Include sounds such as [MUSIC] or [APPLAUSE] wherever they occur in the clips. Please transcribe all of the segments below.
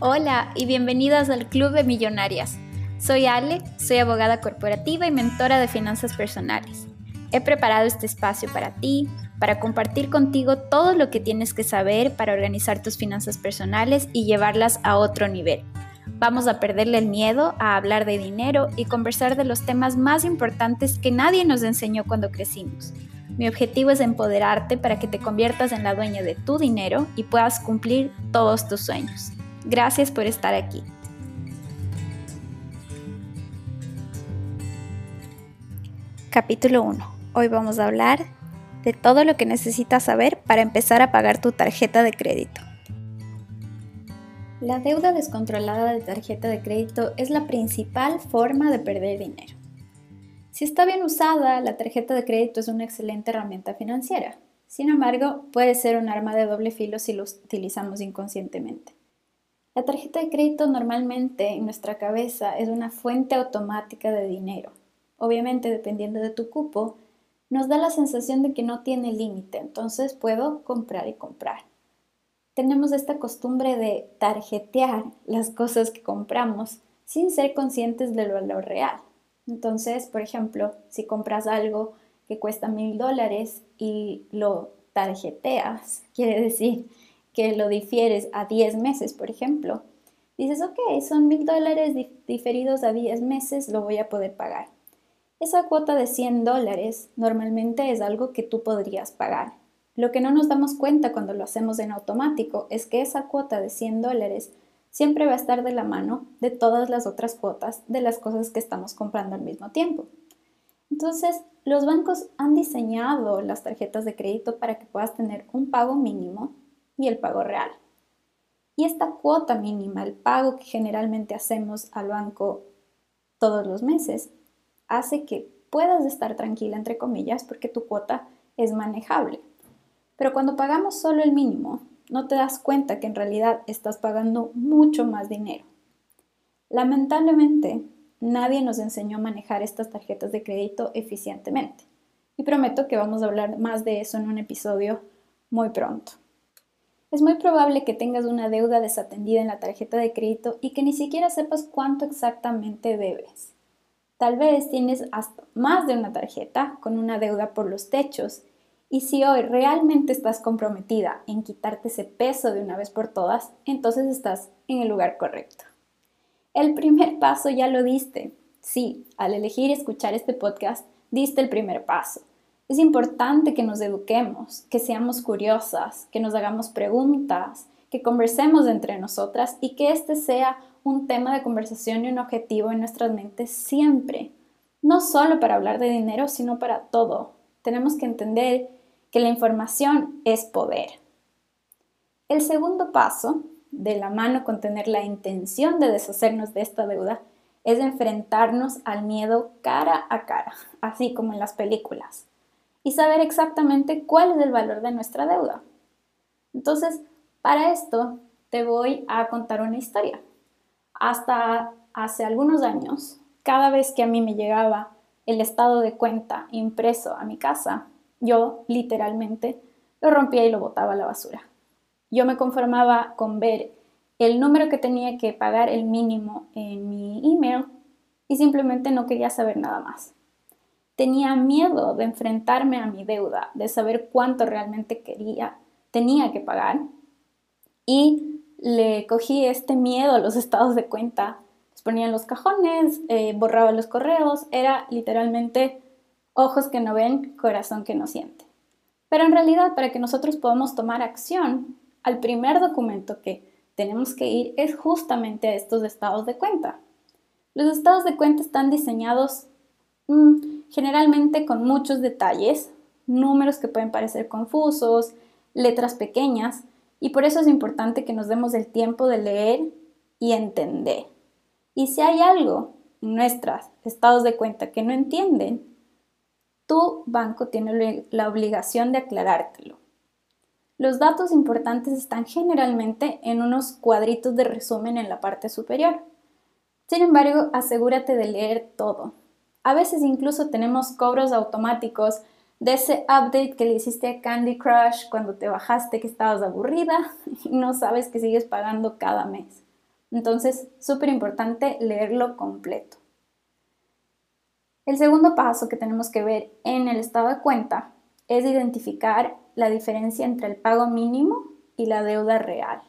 Hola y bienvenidas al Club de Millonarias. Soy Ale, soy abogada corporativa y mentora de finanzas personales. He preparado este espacio para ti, para compartir contigo todo lo que tienes que saber para organizar tus finanzas personales y llevarlas a otro nivel. Vamos a perderle el miedo a hablar de dinero y conversar de los temas más importantes que nadie nos enseñó cuando crecimos mi objetivo es empoderarte para que te conviertas en la dueña de tu dinero y puedas cumplir todos tus sueños. Gracias por estar aquí. Capítulo 1. Hoy vamos a hablar de todo lo que necesitas saber para empezar a pagar tu tarjeta de crédito. La deuda descontrolada de tarjeta de crédito es la principal forma de perder dinero. Si está bien usada, la tarjeta de crédito es una excelente herramienta financiera. Sin embargo, puede ser un arma de doble filo si lo utilizamos inconscientemente. La tarjeta de crédito normalmente en nuestra cabeza es una fuente automática de dinero. Obviamente, dependiendo de tu cupo, nos da la sensación de que no tiene límite, entonces puedo comprar y comprar. Tenemos esta costumbre de tarjetear las cosas que compramos sin ser conscientes del valor real. Entonces, por ejemplo, si compras algo que cuesta mil dólares y lo tarjeteas, [LAUGHS] quiere decir que lo difieres a 10 meses, por ejemplo, dices, ok, son mil dólares diferidos a 10 meses, lo voy a poder pagar. Esa cuota de 100 dólares normalmente es algo que tú podrías pagar. Lo que no nos damos cuenta cuando lo hacemos en automático es que esa cuota de 100 dólares siempre va a estar de la mano de todas las otras cuotas de las cosas que estamos comprando al mismo tiempo. Entonces, los bancos han diseñado las tarjetas de crédito para que puedas tener un pago mínimo y el pago real. Y esta cuota mínima, el pago que generalmente hacemos al banco todos los meses, hace que puedas estar tranquila, entre comillas, porque tu cuota es manejable. Pero cuando pagamos solo el mínimo, no te das cuenta que en realidad estás pagando mucho más dinero. Lamentablemente, nadie nos enseñó a manejar estas tarjetas de crédito eficientemente. Y prometo que vamos a hablar más de eso en un episodio muy pronto. Es muy probable que tengas una deuda desatendida en la tarjeta de crédito y que ni siquiera sepas cuánto exactamente debes. Tal vez tienes hasta más de una tarjeta con una deuda por los techos y si hoy realmente estás comprometida en quitarte ese peso de una vez por todas, entonces estás en el lugar correcto. El primer paso ya lo diste. Sí, al elegir escuchar este podcast, diste el primer paso. Es importante que nos eduquemos, que seamos curiosas, que nos hagamos preguntas, que conversemos entre nosotras y que este sea un tema de conversación y un objetivo en nuestras mentes siempre. No solo para hablar de dinero, sino para todo. Tenemos que entender que la información es poder. El segundo paso, de la mano con tener la intención de deshacernos de esta deuda, es enfrentarnos al miedo cara a cara, así como en las películas, y saber exactamente cuál es el valor de nuestra deuda. Entonces, para esto te voy a contar una historia. Hasta hace algunos años, cada vez que a mí me llegaba el estado de cuenta impreso a mi casa, yo, literalmente, lo rompía y lo botaba a la basura. Yo me conformaba con ver el número que tenía que pagar el mínimo en mi email y simplemente no quería saber nada más. Tenía miedo de enfrentarme a mi deuda, de saber cuánto realmente quería, tenía que pagar y le cogí este miedo a los estados de cuenta, los ponía en los cajones, eh, borraba los correos, era literalmente ojos que no ven, corazón que no siente. Pero en realidad, para que nosotros podamos tomar acción, al primer documento que tenemos que ir es justamente a estos estados de cuenta. Los estados de cuenta están diseñados generalmente con muchos detalles, números que pueden parecer confusos, letras pequeñas, y por eso es importante que nos demos el tiempo de leer y entender. Y si hay algo en nuestros estados de cuenta que no entienden, tu banco tiene la obligación de aclarártelo. Los datos importantes están generalmente en unos cuadritos de resumen en la parte superior. Sin embargo, asegúrate de leer todo. A veces incluso tenemos cobros automáticos de ese update que le hiciste a Candy Crush cuando te bajaste que estabas aburrida [LAUGHS] y no sabes que sigues pagando cada mes. Entonces, súper importante leerlo completo. El segundo paso que tenemos que ver en el estado de cuenta es identificar la diferencia entre el pago mínimo y la deuda real.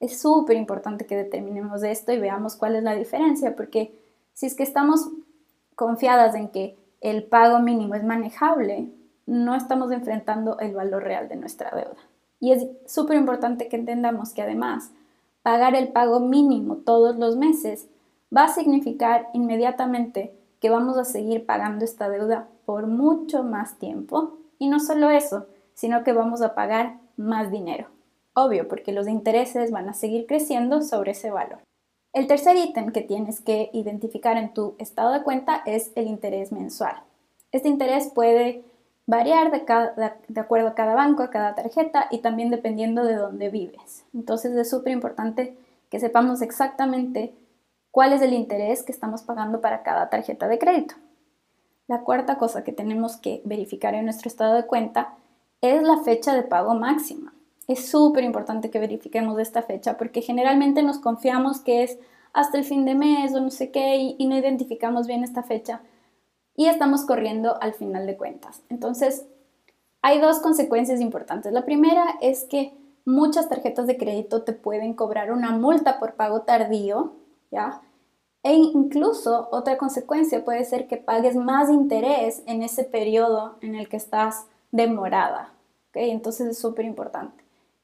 Es súper importante que determinemos esto y veamos cuál es la diferencia, porque si es que estamos confiadas en que el pago mínimo es manejable, no estamos enfrentando el valor real de nuestra deuda. Y es súper importante que entendamos que además pagar el pago mínimo todos los meses va a significar inmediatamente que vamos a seguir pagando esta deuda por mucho más tiempo. Y no solo eso, sino que vamos a pagar más dinero. Obvio, porque los intereses van a seguir creciendo sobre ese valor. El tercer ítem que tienes que identificar en tu estado de cuenta es el interés mensual. Este interés puede variar de, acuerdo a cada banco, a cada tarjeta y también dependiendo de dónde vives. Entonces es súper importante que sepamos exactamente cuál es el interés que estamos pagando para cada tarjeta de crédito. La cuarta cosa que tenemos que verificar en nuestro estado de cuenta es la fecha de pago máxima. Es súper importante que verifiquemos esta fecha porque generalmente nos confiamos que es hasta el fin de mes o no sé qué y, y no identificamos bien esta fecha y estamos corriendo al final de cuentas. Entonces, hay dos consecuencias importantes. La primera es que muchas tarjetas de crédito te pueden cobrar una multa por pago tardío, ¿ya? E incluso otra consecuencia puede ser que pagues más interés en ese periodo en el que estás demorada, ¿ok? Entonces es súper importante.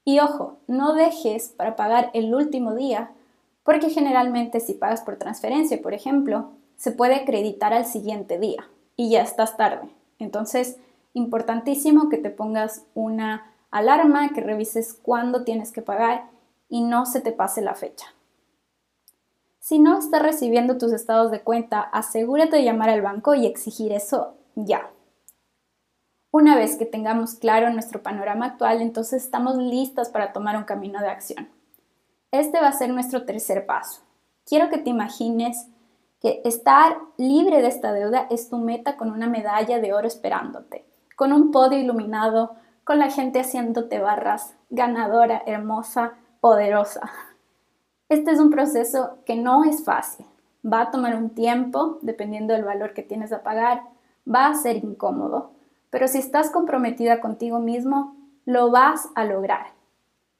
Y ojo, no dejes para pagar el último día, porque generalmente si pagas por transferencia, por ejemplo, se puede acreditar al siguiente día y ya estás tarde. Entonces, importantísimo que te pongas una alarma, que revises cuándo tienes que pagar y no se te pase la fecha. Si no estás recibiendo tus estados de cuenta, asegúrate de llamar al banco y exigir eso ya. Una vez que tengamos claro nuestro panorama actual, entonces estamos listas para tomar un camino de acción. Este va a ser nuestro tercer paso. Quiero que te imagines que estar libre de esta deuda es tu meta con una medalla de oro esperándote, con un podio iluminado, con la gente haciéndote barras, ganadora, hermosa, poderosa. Este es un proceso que no es fácil. Va a tomar un tiempo, dependiendo del valor que tienes a pagar, va a ser incómodo, pero si estás comprometida contigo mismo, lo vas a lograr.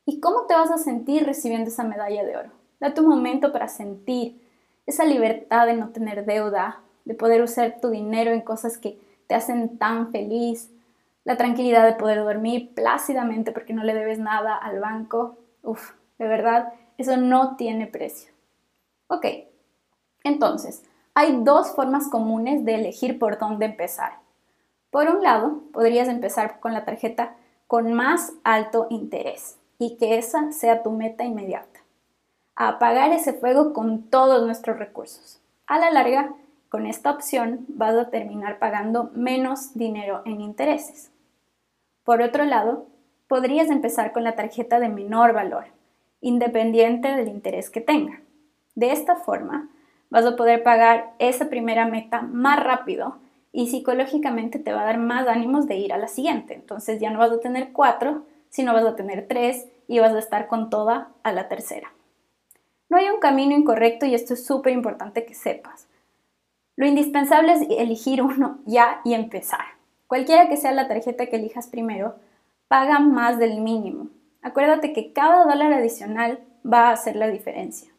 ¿Y cómo te vas a sentir recibiendo esa medalla de oro? Date un momento para sentir, esa libertad de no tener deuda, de poder usar tu dinero en cosas que te hacen tan feliz, la tranquilidad de poder dormir plácidamente porque no le debes nada al banco. Uf, de verdad, eso no tiene precio. Ok, entonces, hay dos formas comunes de elegir por dónde empezar. Por un lado, podrías empezar con la tarjeta con más alto interés y que esa sea tu meta inmediata a apagar ese fuego con todos nuestros recursos. A la larga, con esta opción vas a terminar pagando menos dinero en intereses. Por otro lado, podrías empezar con la tarjeta de menor valor, independiente del interés que tenga. De esta forma, vas a poder pagar esa primera meta más rápido y psicológicamente te va a dar más ánimos de ir a la siguiente. Entonces ya no vas a tener cuatro, sino vas a tener tres y vas a estar con toda a la tercera. No hay un camino incorrecto y esto es súper importante que sepas. Lo indispensable es elegir uno ya y empezar. Cualquiera que sea la tarjeta que elijas primero, paga más del mínimo. Acuérdate que cada dólar adicional va a hacer la diferencia.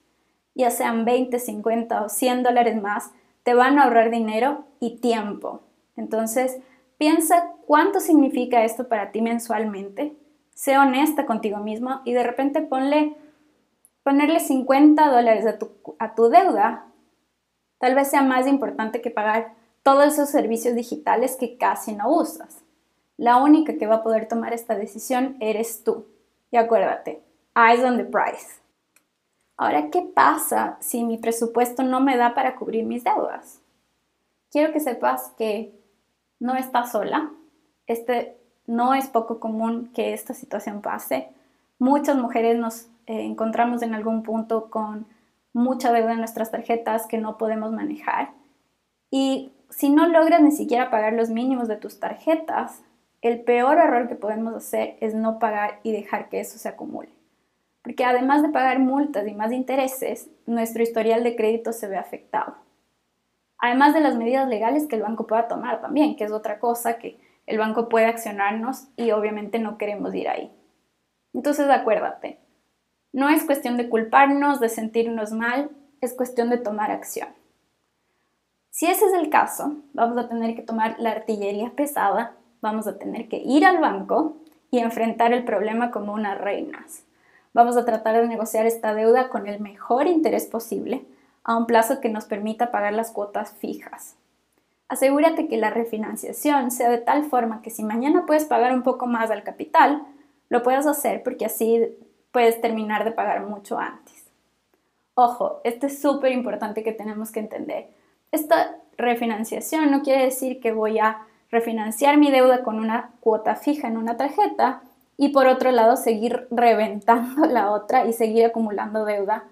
Ya sean 20, 50 o 100 dólares más, te van a ahorrar dinero y tiempo. Entonces, piensa cuánto significa esto para ti mensualmente. Sé honesta contigo mismo y de repente ponle ponerle 50 dólares a tu, a tu deuda tal vez sea más importante que pagar todos esos servicios digitales que casi no usas. La única que va a poder tomar esta decisión eres tú. Y acuérdate, eyes on the price. Ahora, ¿qué pasa si mi presupuesto no me da para cubrir mis deudas? Quiero que sepas que no estás sola. Este no es poco común que esta situación pase. Muchas mujeres nos eh, encontramos en algún punto con mucha deuda en nuestras tarjetas que no podemos manejar. Y si no logras ni siquiera pagar los mínimos de tus tarjetas, el peor error que podemos hacer es no pagar y dejar que eso se acumule. Porque además de pagar multas y más intereses, nuestro historial de crédito se ve afectado. Además de las medidas legales que el banco pueda tomar también, que es otra cosa que el banco puede accionarnos y obviamente no queremos ir ahí. Entonces acuérdate, no es cuestión de culparnos, de sentirnos mal, es cuestión de tomar acción. Si ese es el caso, vamos a tener que tomar la artillería pesada, vamos a tener que ir al banco y enfrentar el problema como unas reinas. Vamos a tratar de negociar esta deuda con el mejor interés posible a un plazo que nos permita pagar las cuotas fijas. Asegúrate que la refinanciación sea de tal forma que si mañana puedes pagar un poco más al capital, lo puedas hacer porque así puedes terminar de pagar mucho antes. Ojo, esto es súper importante que tenemos que entender. Esta refinanciación no quiere decir que voy a refinanciar mi deuda con una cuota fija en una tarjeta y por otro lado seguir reventando la otra y seguir acumulando deuda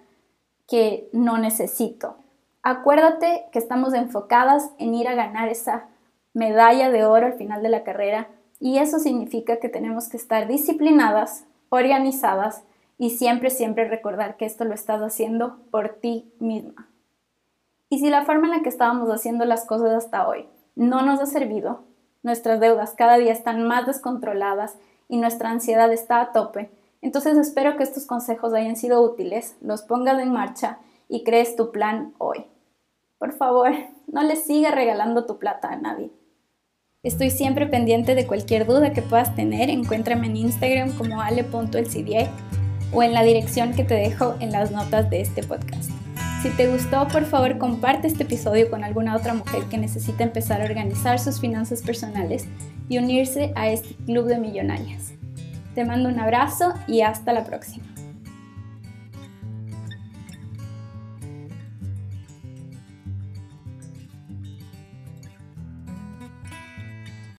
que no necesito. Acuérdate que estamos enfocadas en ir a ganar esa medalla de oro al final de la carrera y eso significa que tenemos que estar disciplinadas, organizadas y siempre, siempre recordar que esto lo estás haciendo por ti misma. Y si la forma en la que estábamos haciendo las cosas hasta hoy no nos ha servido, nuestras deudas cada día están más descontroladas y nuestra ansiedad está a tope, entonces espero que estos consejos hayan sido útiles, los pongas en marcha y crees tu plan hoy. Por favor, [LAUGHS] no le sigas regalando tu plata a nadie. Estoy siempre pendiente de cualquier duda que puedas tener. Encuéntrame en Instagram como ale.lcda o en la dirección que te dejo en las notas de este podcast. Si te gustó, por favor comparte este episodio con alguna otra mujer que necesita empezar a organizar sus finanzas personales y unirse a este club de millonarias. Te mando un abrazo y hasta la próxima.